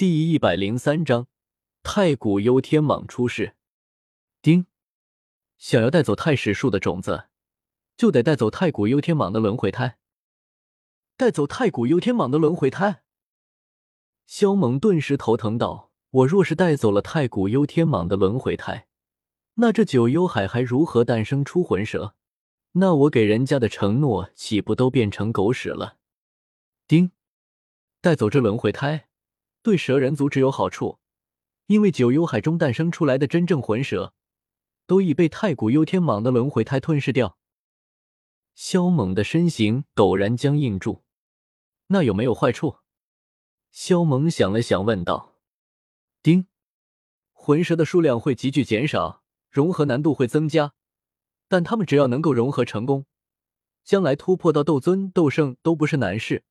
第一百零三章，太古幽天蟒出世。丁，想要带走太史树的种子，就得带走太古幽天蟒的轮回胎。带走太古幽天蟒的轮回胎，萧猛顿时头疼道：“我若是带走了太古幽天蟒的轮回胎，那这九幽海还如何诞生出魂蛇？那我给人家的承诺岂不都变成狗屎了？”丁，带走这轮回胎。对蛇人族只有好处，因为九幽海中诞生出来的真正魂蛇，都已被太古幽天蟒的轮回胎吞噬掉。萧猛的身形陡然僵硬住，那有没有坏处？萧猛想了想，问道：“丁，魂蛇的数量会急剧减少，融合难度会增加，但他们只要能够融合成功，将来突破到斗尊、斗圣都不是难事，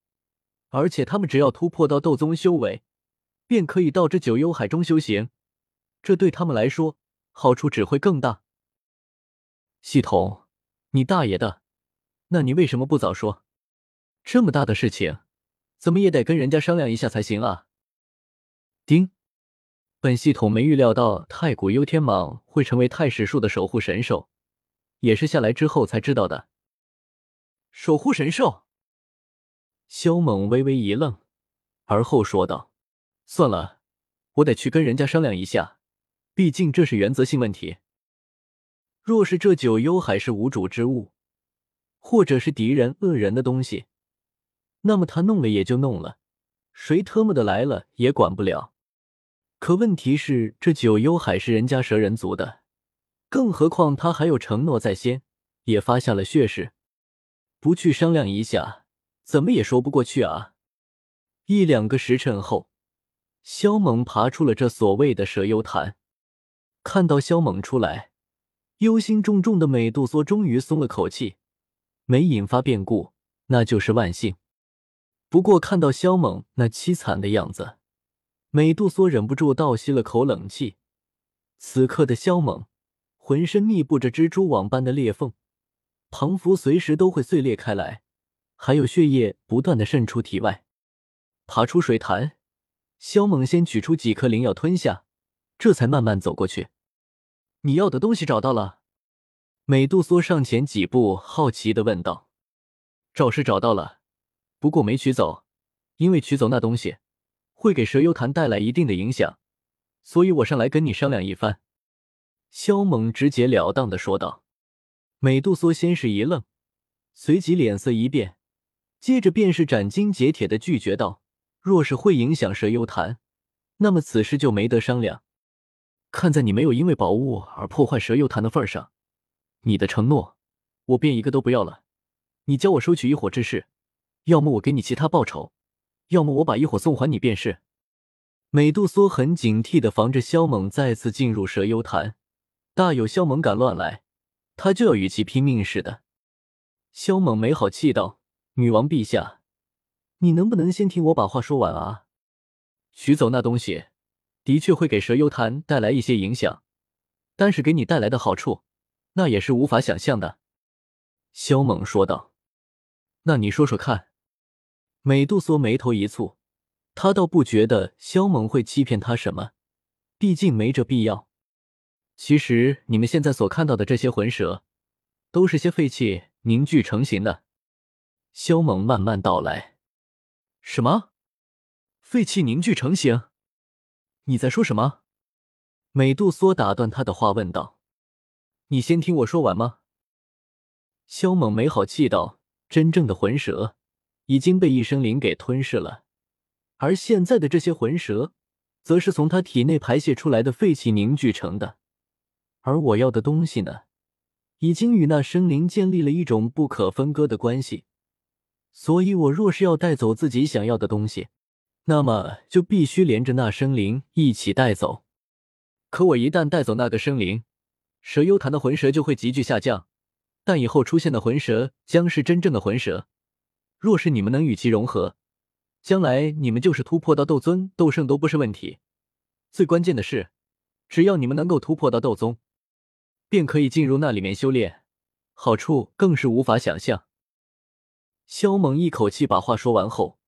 而且他们只要突破到斗宗修为。”便可以到这九幽海中修行，这对他们来说好处只会更大。系统，你大爷的！那你为什么不早说？这么大的事情，怎么也得跟人家商量一下才行啊！丁，本系统没预料到太古幽天蟒会成为太史树的守护神兽，也是下来之后才知道的。守护神兽？萧猛微微一愣，而后说道。算了，我得去跟人家商量一下，毕竟这是原则性问题。若是这九幽海是无主之物，或者是敌人恶人的东西，那么他弄了也就弄了，谁特么的来了也管不了。可问题是，这九幽海是人家蛇人族的，更何况他还有承诺在先，也发下了血誓，不去商量一下，怎么也说不过去啊！一两个时辰后。萧猛爬出了这所谓的蛇幽潭，看到萧猛出来，忧心忡忡的美杜莎终于松了口气，没引发变故，那就是万幸。不过看到萧猛那凄惨的样子，美杜莎忍不住倒吸了口冷气。此刻的萧猛，浑身密布着蜘蛛网般的裂缝，庞符随时都会碎裂开来，还有血液不断的渗出体外，爬出水潭。萧猛先取出几颗灵药吞下，这才慢慢走过去。你要的东西找到了？美杜莎上前几步，好奇的问道。找是找到了，不过没取走，因为取走那东西会给蛇幽潭带来一定的影响，所以我上来跟你商量一番。萧猛直截了当的说道。美杜莎先是一愣，随即脸色一变，接着便是斩钉截铁的拒绝道。若是会影响蛇幽潭，那么此事就没得商量。看在你没有因为宝物而破坏蛇幽潭的份上，你的承诺我便一个都不要了。你教我收取一火之事，要么我给你其他报酬，要么我把一火送还你便是。美杜莎很警惕的防着萧猛再次进入蛇幽潭，大有萧猛敢乱来，他就要与其拼命似的。萧猛没好气道：“女王陛下。”你能不能先听我把话说完啊？取走那东西，的确会给蛇幽潭带来一些影响，但是给你带来的好处，那也是无法想象的。”萧猛说道。“那你说说看。”美杜莎眉头一蹙，他倒不觉得萧猛会欺骗他什么，毕竟没这必要。其实你们现在所看到的这些魂蛇，都是些废气凝聚成型的。”萧猛慢慢道来。什么？废气凝聚成型？你在说什么？美杜莎打断他的话，问道：“你先听我说完吗？”萧猛没好气道：“真正的魂蛇已经被一生灵给吞噬了，而现在的这些魂蛇，则是从他体内排泄出来的废气凝聚成的。而我要的东西呢，已经与那生灵建立了一种不可分割的关系。”所以，我若是要带走自己想要的东西，那么就必须连着那生灵一起带走。可我一旦带走那个生灵，蛇幽潭的魂蛇就会急剧下降，但以后出现的魂蛇将是真正的魂蛇。若是你们能与其融合，将来你们就是突破到斗尊、斗圣都不是问题。最关键的是，只要你们能够突破到斗宗，便可以进入那里面修炼，好处更是无法想象。萧猛一口气把话说完后，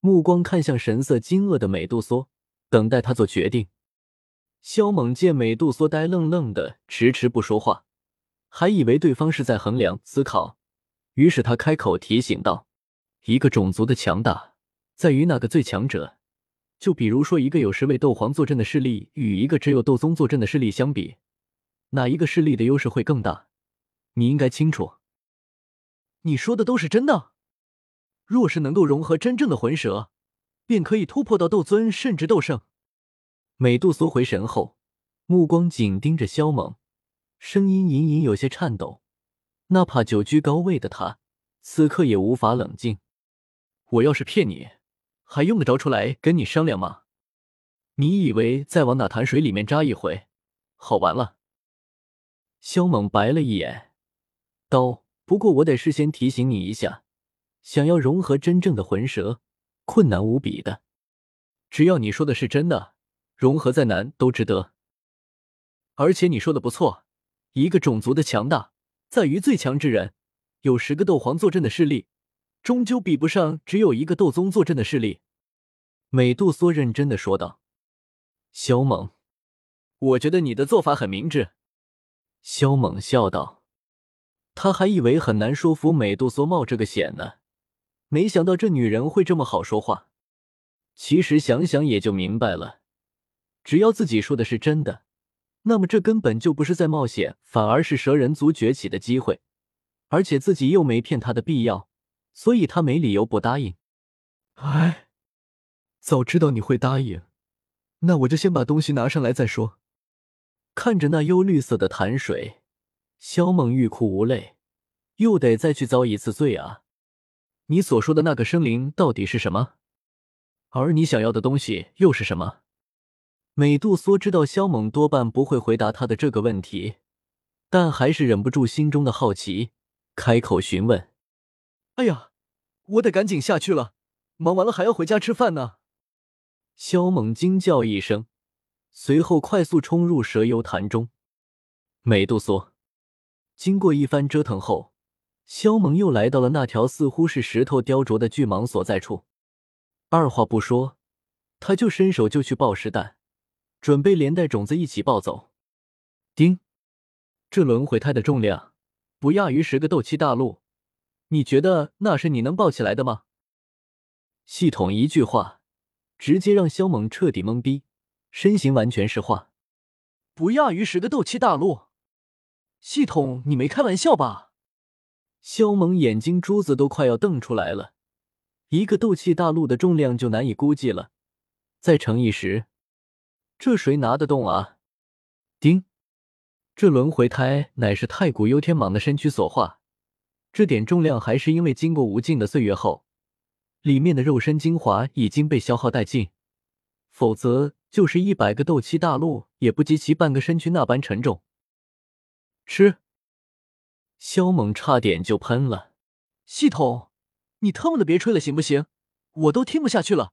目光看向神色惊愕的美杜莎，等待他做决定。萧猛见美杜莎呆愣愣的，迟迟不说话，还以为对方是在衡量思考，于是他开口提醒道：“一个种族的强大，在于那个最强者。就比如说，一个有十位斗皇坐镇的势力，与一个只有斗宗坐镇的势力相比，哪一个势力的优势会更大？你应该清楚。你说的都是真的。若是能够融合真正的魂蛇，便可以突破到斗尊，甚至斗圣。”美杜莎回神后，目光紧盯着萧猛，声音隐隐有些颤抖。哪怕久居高位的他，此刻也无法冷静。我要是骗你，还用得着出来跟你商量吗？你以为再往那潭水里面扎一回，好玩了？萧猛白了一眼，刀：“不过我得事先提醒你一下，想要融合真正的魂蛇，困难无比的。只要你说的是真的。”融合再难都值得，而且你说的不错，一个种族的强大在于最强之人，有十个斗皇坐镇的势力，终究比不上只有一个斗宗坐镇的势力。美杜莎认真的说道。萧猛，我觉得你的做法很明智。萧猛笑道，他还以为很难说服美杜莎冒这个险呢，没想到这女人会这么好说话。其实想想也就明白了。只要自己说的是真的，那么这根本就不是在冒险，反而是蛇人族崛起的机会，而且自己又没骗他的必要，所以他没理由不答应。哎，早知道你会答应，那我就先把东西拿上来再说。看着那幽绿色的潭水，萧猛欲哭无泪，又得再去遭一次罪啊！你所说的那个生灵到底是什么？而你想要的东西又是什么？美杜莎知道萧猛多半不会回答他的这个问题，但还是忍不住心中的好奇，开口询问：“哎呀，我得赶紧下去了，忙完了还要回家吃饭呢。”萧猛惊叫一声，随后快速冲入蛇油潭中。美杜莎经过一番折腾后，萧猛又来到了那条似乎是石头雕琢的巨蟒所在处，二话不说，他就伸手就去抱石蛋。准备连带种子一起抱走。丁，这轮回胎的重量不亚于十个斗气大陆，你觉得那是你能抱起来的吗？系统一句话，直接让萧猛彻底懵逼，身形完全石化。不亚于十个斗气大陆？系统，你没开玩笑吧？萧猛眼睛珠子都快要瞪出来了。一个斗气大陆的重量就难以估计了，再乘以十。这谁拿得动啊？丁，这轮回胎乃是太古幽天蟒的身躯所化，这点重量还是因为经过无尽的岁月后，里面的肉身精华已经被消耗殆尽，否则就是一百个斗气大陆也不及其半个身躯那般沉重。吃！萧猛差点就喷了。系统，你他妈的别吹了行不行？我都听不下去了。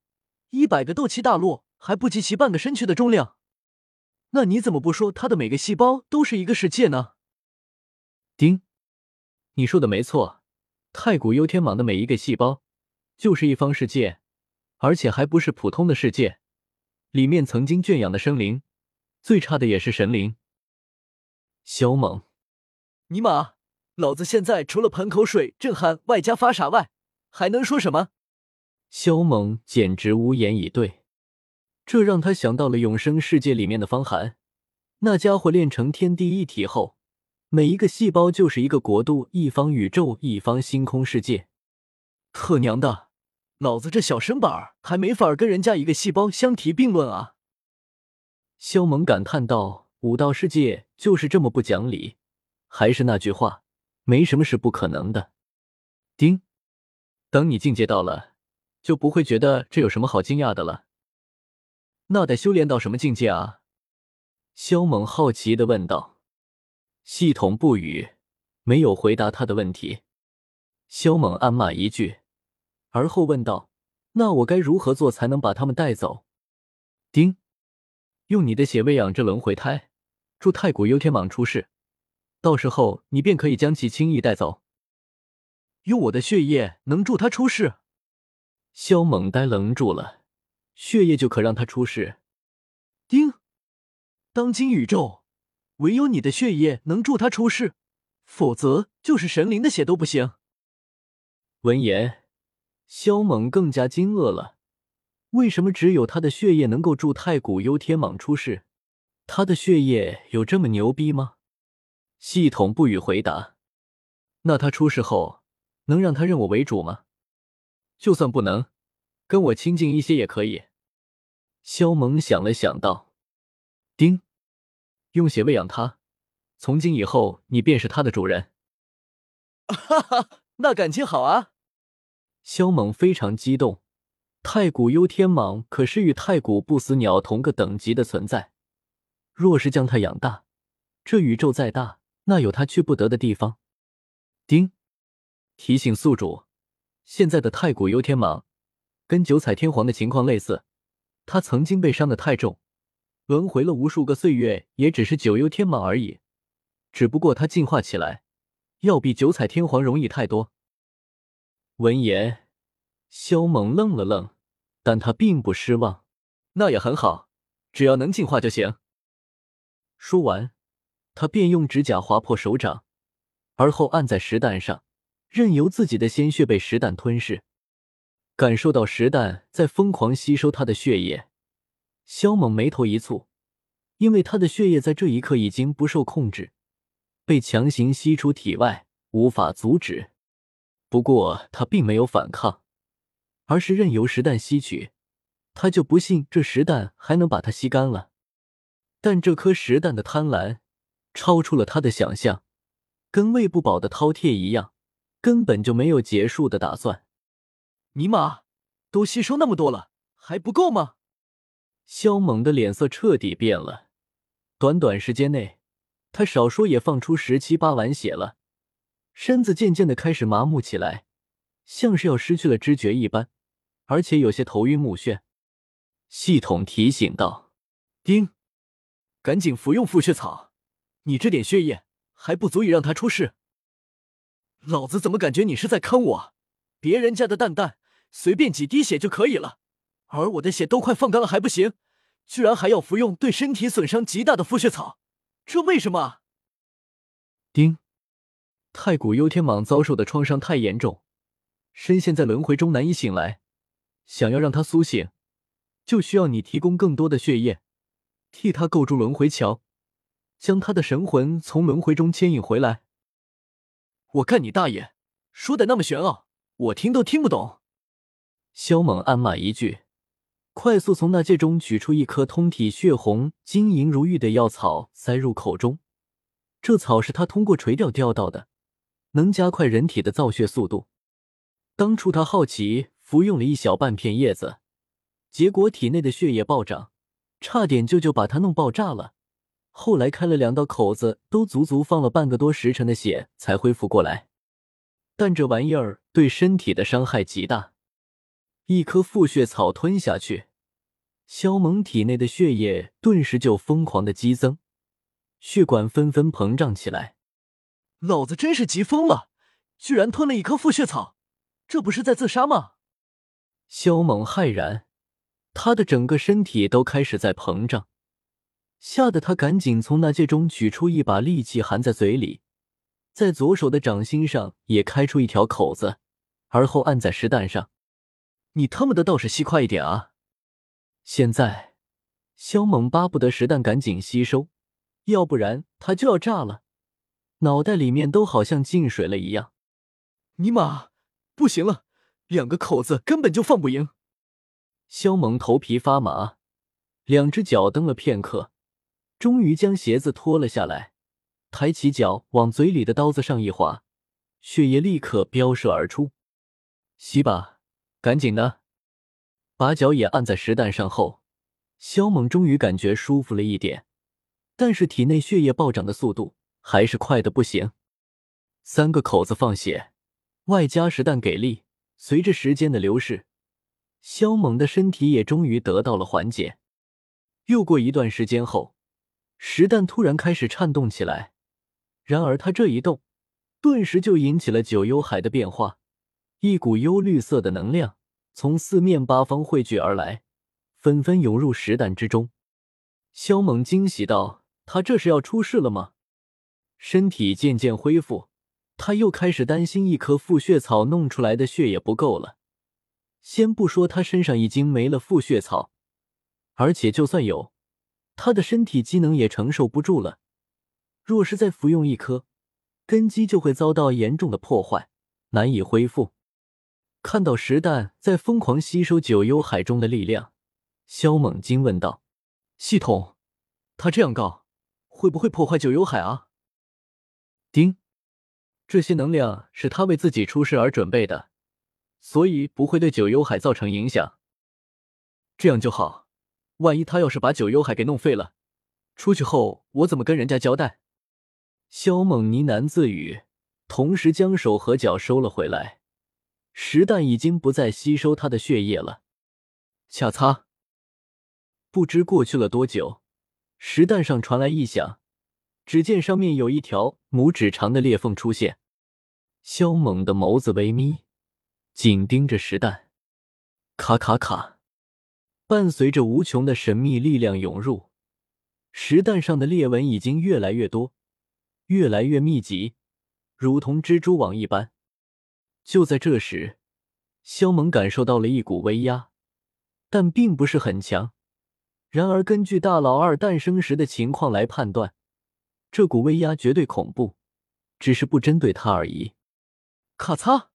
一百个斗气大陆。还不及其半个身躯的重量，那你怎么不说他的每个细胞都是一个世界呢？丁，你说的没错，太古幽天蟒的每一个细胞就是一方世界，而且还不是普通的世界，里面曾经圈养的生灵，最差的也是神灵。萧猛，尼玛，老子现在除了喷口水、震撼，外加发傻外，还能说什么？萧猛简直无言以对。这让他想到了永生世界里面的方寒，那家伙练成天地一体后，每一个细胞就是一个国度、一方宇宙、一方星空世界。特娘的，老子这小身板还没法跟人家一个细胞相提并论啊！萧猛感叹道：“武道世界就是这么不讲理。”还是那句话，没什么是不可能的。丁，等你境界到了，就不会觉得这有什么好惊讶的了。那得修炼到什么境界啊？萧猛好奇的问道。系统不语，没有回答他的问题。萧猛暗骂一句，而后问道：“那我该如何做才能把他们带走？”丁，用你的血喂养这轮回胎，助太古幽天蟒出世，到时候你便可以将其轻易带走。用我的血液能助他出世？萧猛呆愣住了。血液就可让他出世，丁，当今宇宙，唯有你的血液能助他出世，否则就是神灵的血都不行。闻言，萧猛更加惊愕了。为什么只有他的血液能够助太古幽天蟒出世？他的血液有这么牛逼吗？系统不予回答。那他出事后能让他认我为主吗？就算不能，跟我亲近一些也可以。萧猛想了想道：“丁，用血喂养他，从今以后你便是他的主人。”哈哈，那感情好啊！萧猛非常激动。太古幽天蟒可是与太古不死鸟同个等级的存在，若是将它养大，这宇宙再大，那有他去不得的地方。丁，提醒宿主，现在的太古幽天蟒跟九彩天皇的情况类似，它曾经被伤的太重，轮回了无数个岁月，也只是九幽天蟒而已。只不过它进化起来，要比九彩天皇容易太多。闻言，萧猛愣了愣。但他并不失望，那也很好，只要能进化就行。说完，他便用指甲划破手掌，而后按在石蛋上，任由自己的鲜血被石蛋吞噬。感受到石蛋在疯狂吸收他的血液，萧猛眉头一蹙，因为他的血液在这一刻已经不受控制，被强行吸出体外，无法阻止。不过他并没有反抗。而是任由石蛋吸取，他就不信这石蛋还能把它吸干了。但这颗石蛋的贪婪超出了他的想象，跟喂不饱的饕餮一样，根本就没有结束的打算。尼玛，都吸收那么多了，还不够吗？肖猛的脸色彻底变了。短短时间内，他少说也放出十七八碗血了，身子渐渐的开始麻木起来，像是要失去了知觉一般。而且有些头晕目眩，系统提醒道：“丁，赶紧服用复血草，你这点血液还不足以让他出世。老子怎么感觉你是在坑我？别人家的蛋蛋随便几滴血就可以了，而我的血都快放干了还不行，居然还要服用对身体损伤极大的复血草，这为什么？”丁，太古幽天蟒遭受的创伤太严重，深陷在轮回中难以醒来。想要让他苏醒，就需要你提供更多的血液，替他构筑轮回桥，将他的神魂从轮回中牵引回来。我看你大爷！说的那么玄奥，我听都听不懂。萧猛暗骂一句，快速从那戒中取出一颗通体血红、晶莹如玉的药草，塞入口中。这草是他通过垂钓钓到的，能加快人体的造血速度。当初他好奇。服用了一小半片叶子，结果体内的血液暴涨，差点就就把他弄爆炸了。后来开了两道口子，都足足放了半个多时辰的血才恢复过来。但这玩意儿对身体的伤害极大，一颗复血草吞下去，萧猛体内的血液顿时就疯狂的激增，血管纷纷膨胀起来。老子真是急疯了，居然吞了一颗复血草，这不是在自杀吗？萧猛骇然，他的整个身体都开始在膨胀，吓得他赶紧从那戒中取出一把利器，含在嘴里，在左手的掌心上也开出一条口子，而后按在石蛋上。你他妈的倒是吸快一点啊！现在，肖猛巴不得石蛋赶紧吸收，要不然他就要炸了，脑袋里面都好像进水了一样。尼玛，不行了！两个口子根本就放不赢，肖猛头皮发麻，两只脚蹬了片刻，终于将鞋子脱了下来，抬起脚往嘴里的刀子上一划，血液立刻飙射而出。吸吧，赶紧的！把脚也按在石蛋上后，萧猛终于感觉舒服了一点，但是体内血液暴涨的速度还是快的不行。三个口子放血，外加石蛋给力。随着时间的流逝，萧猛的身体也终于得到了缓解。又过一段时间后，石蛋突然开始颤动起来。然而他这一动，顿时就引起了九幽海的变化。一股幽绿色的能量从四面八方汇聚而来，纷纷涌入石蛋之中。萧猛惊喜道：“他这是要出事了吗？”身体渐渐恢复，他又开始担心一颗复血草弄出来的血也不够了。先不说他身上已经没了复血草，而且就算有，他的身体机能也承受不住了。若是再服用一颗，根基就会遭到严重的破坏，难以恢复。看到石蛋在疯狂吸收九幽海中的力量，萧猛惊问道：“系统，他这样搞，会不会破坏九幽海啊？”丁，这些能量是他为自己出世而准备的，所以不会对九幽海造成影响。这样就好。万一他要是把九幽海给弄废了，出去后我怎么跟人家交代？萧猛呢喃自语，同时将手和脚收了回来。石蛋已经不再吸收他的血液了。恰擦，不知过去了多久，石蛋上传来异响，只见上面有一条拇指长的裂缝出现。萧猛的眸子微眯，紧盯着石蛋。卡卡卡，伴随着无穷的神秘力量涌入，石蛋上的裂纹已经越来越多。越来越密集，如同蜘蛛网一般。就在这时，萧猛感受到了一股威压，但并不是很强。然而，根据大老二诞生时的情况来判断，这股威压绝对恐怖，只是不针对他而已。咔嚓，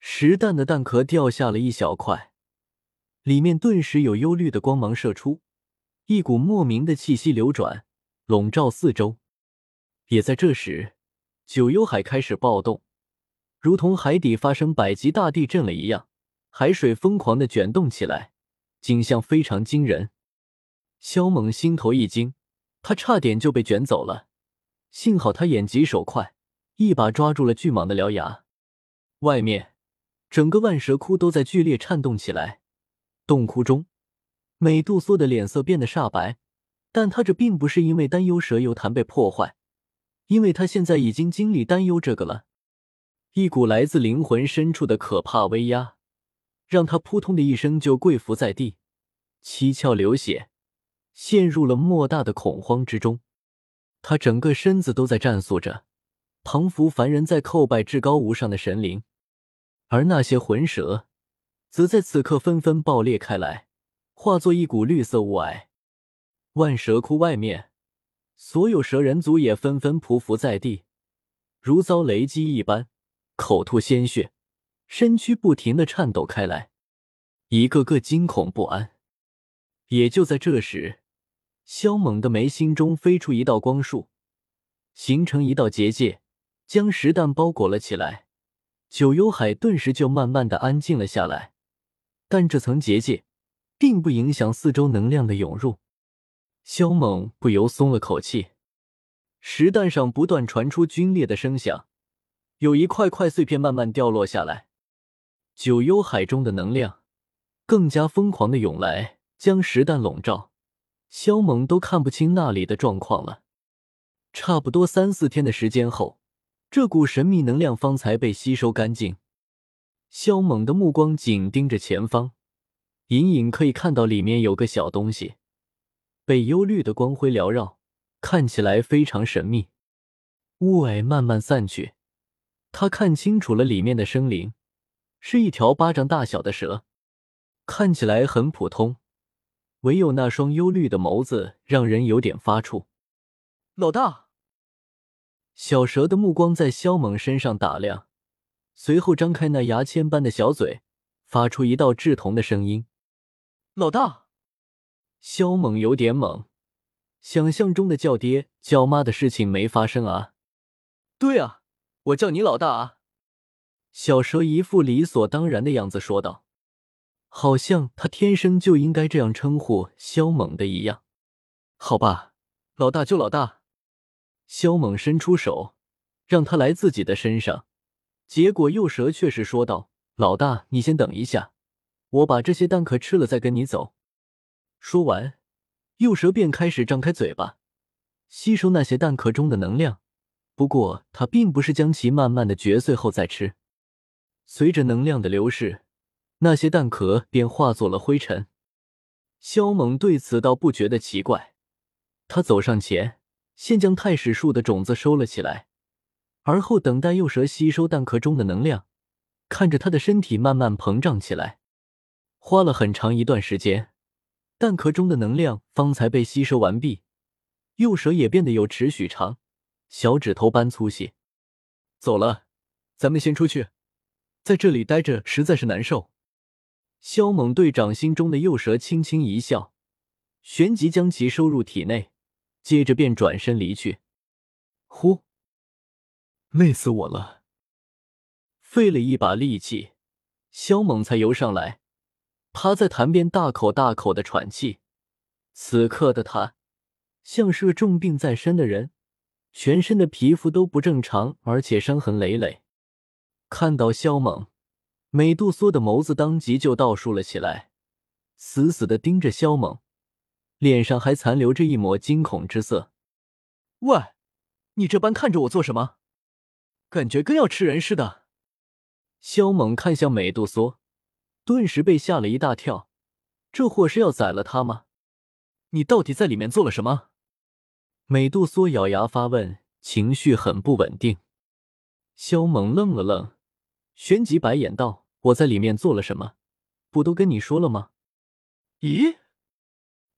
石蛋的蛋壳掉下了一小块，里面顿时有幽绿的光芒射出，一股莫名的气息流转，笼罩四周。也在这时，九幽海开始暴动，如同海底发生百级大地震了一样，海水疯狂的卷动起来，景象非常惊人。萧猛心头一惊，他差点就被卷走了，幸好他眼疾手快，一把抓住了巨蟒的獠牙。外面，整个万蛇窟都在剧烈颤动起来，洞窟中，美杜莎的脸色变得煞白，但他这并不是因为担忧蛇油潭被破坏。因为他现在已经经历担忧这个了，一股来自灵魂深处的可怕威压，让他扑通的一声就跪伏在地，七窍流血，陷入了莫大的恐慌之中。他整个身子都在战栗着，彷佛凡人在叩拜至高无上的神灵，而那些魂蛇，则在此刻纷纷爆裂开来，化作一股绿色雾霭。万蛇窟外面。所有蛇人族也纷纷匍匐在地，如遭雷击一般，口吐鲜血，身躯不停的颤抖开来，一个个惊恐不安。也就在这时，萧猛的眉心中飞出一道光束，形成一道结界，将石蛋包裹了起来。九幽海顿时就慢慢的安静了下来，但这层结界并不影响四周能量的涌入。萧猛不由松了口气，石蛋上不断传出龟裂的声响，有一块块碎片慢慢掉落下来。九幽海中的能量更加疯狂的涌来，将石蛋笼罩。萧猛都看不清那里的状况了。差不多三四天的时间后，这股神秘能量方才被吸收干净。萧猛的目光紧盯着前方，隐隐可以看到里面有个小东西。被幽绿的光辉缭绕，看起来非常神秘。雾霭慢慢散去，他看清楚了里面的生灵，是一条巴掌大小的蛇，看起来很普通，唯有那双幽绿的眸子让人有点发怵。老大，小蛇的目光在萧猛身上打量，随后张开那牙签般的小嘴，发出一道稚童的声音：“老大。”肖猛有点懵，想象中的叫爹叫妈的事情没发生啊。对啊，我叫你老大啊。小蛇一副理所当然的样子说道，好像他天生就应该这样称呼肖猛的一样。好吧，老大就老大。肖猛伸出手，让他来自己的身上，结果幼蛇却是说道：“老大，你先等一下，我把这些蛋壳吃了再跟你走。”说完，幼蛇便开始张开嘴巴，吸收那些蛋壳中的能量。不过，它并不是将其慢慢的嚼碎后再吃。随着能量的流逝，那些蛋壳便化作了灰尘。萧猛对此倒不觉得奇怪，他走上前，先将太史树的种子收了起来，而后等待幼蛇吸收蛋壳中的能量，看着它的身体慢慢膨胀起来。花了很长一段时间，蛋壳中的能量方才被吸收完毕，幼蛇也变得有尺许长，小指头般粗细。走了，咱们先出去，在这里待着实在是难受。萧猛对掌心中的幼蛇轻轻一笑，旋即将其收入体内，接着便转身离去。呼，累死我了！费了一把力气，萧猛才游上来。趴在潭边，大口大口的喘气。此刻的他，像是个重病在身的人，全身的皮肤都不正常，而且伤痕累累。看到萧猛，美杜莎的眸子当即就倒竖了起来，死死的盯着萧猛，脸上还残留着一抹惊恐之色。喂，你这般看着我做什么？感觉跟要吃人似的。萧猛看向美杜莎。顿时被吓了一大跳，这货是要宰了他吗？你到底在里面做了什么？美杜莎咬牙发问，情绪很不稳定。萧猛愣了愣，旋即白眼道：“我在里面做了什么？不都跟你说了吗？”咦，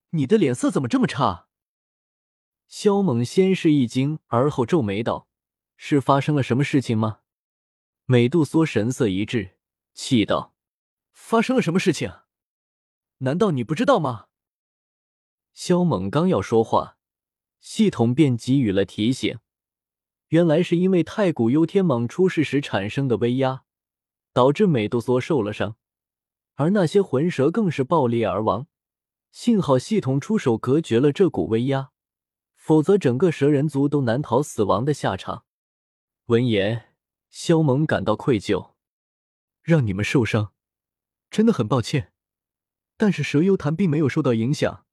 你的脸色怎么这么差？萧猛先是一惊，而后皱眉道：“是发生了什么事情吗？”美杜莎神色一滞，气道。发生了什么事情？难道你不知道吗？萧猛刚要说话，系统便给予了提醒。原来是因为太古幽天蟒出世时产生的威压，导致美杜莎受了伤，而那些魂蛇更是爆裂而亡。幸好系统出手隔绝了这股威压，否则整个蛇人族都难逃死亡的下场。闻言，萧猛感到愧疚，让你们受伤。真的很抱歉，但是蛇幽潭并没有受到影响，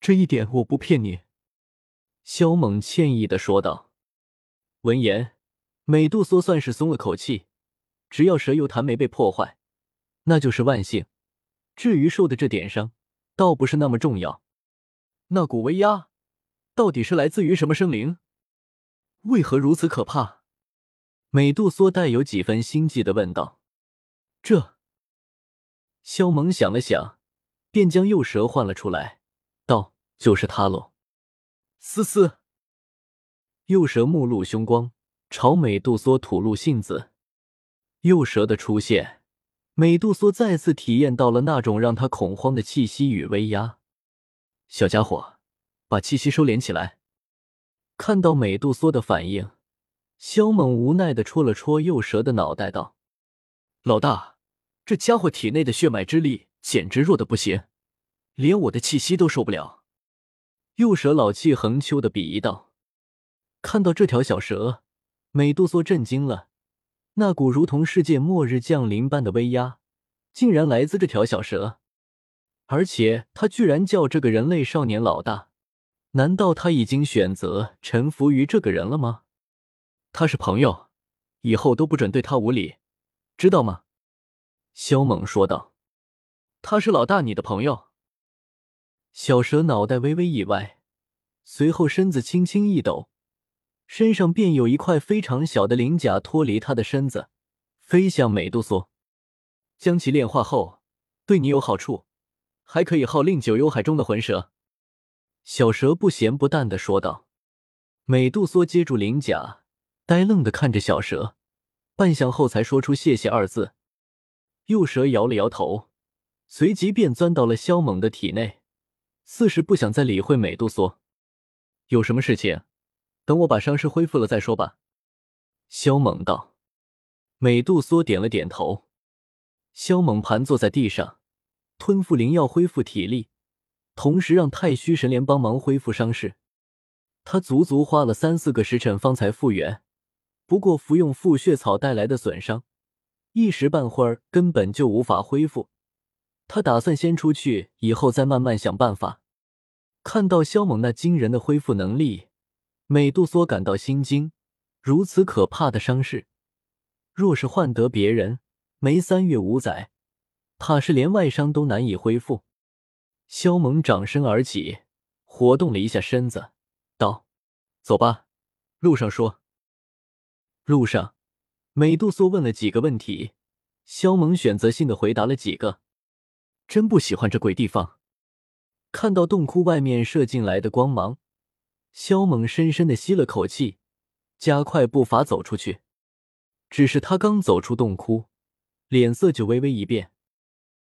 这一点我不骗你。”萧猛歉意的说道。闻言，美杜莎算是松了口气，只要蛇幽潭没被破坏，那就是万幸。至于受的这点伤，倒不是那么重要。那股威压，到底是来自于什么生灵？为何如此可怕？美杜莎带有几分心悸的问道。这。萧猛想了想，便将幼蛇唤了出来，道：“就是他喽。”思思，幼蛇目露凶光，朝美杜莎吐露信子。幼蛇的出现，美杜莎再次体验到了那种让他恐慌的气息与威压。小家伙，把气息收敛起来。看到美杜莎的反应，萧猛无奈的戳了戳幼蛇的脑袋，道：“老大。”这家伙体内的血脉之力简直弱的不行，连我的气息都受不了。幼蛇老气横秋的鄙夷道：“看到这条小蛇，美杜莎震惊了。那股如同世界末日降临般的威压，竟然来自这条小蛇，而且他居然叫这个人类少年老大。难道他已经选择臣服于这个人了吗？他是朋友，以后都不准对他无礼，知道吗？”萧猛说道：“他是老大你的朋友。”小蛇脑袋微微一歪，随后身子轻轻一抖，身上便有一块非常小的鳞甲脱离他的身子，飞向美杜莎。将其炼化后，对你有好处，还可以号令九幽海中的魂蛇。”小蛇不咸不淡的说道。美杜莎接住鳞甲，呆愣的看着小蛇，半晌后才说出“谢谢”二字。幼蛇摇了摇头，随即便钻到了萧猛的体内，似是不想再理会美杜莎。有什么事情，等我把伤势恢复了再说吧。萧猛道。美杜莎点了点头。萧猛盘坐在地上，吞服灵药恢复体力，同时让太虚神莲帮忙恢复伤势。他足足花了三四个时辰方才复原，不过服用复血草带来的损伤。一时半会儿根本就无法恢复，他打算先出去，以后再慢慢想办法。看到萧猛那惊人的恢复能力，美杜莎感到心惊。如此可怕的伤势，若是换得别人，没三月五载，怕是连外伤都难以恢复。萧猛掌身而起，活动了一下身子，道：“走吧，路上说。”路上，美杜莎问了几个问题，肖猛选择性的回答了几个。真不喜欢这鬼地方。看到洞窟外面射进来的光芒，肖猛深深的吸了口气，加快步伐走出去。只是他刚走出洞窟，脸色就微微一变，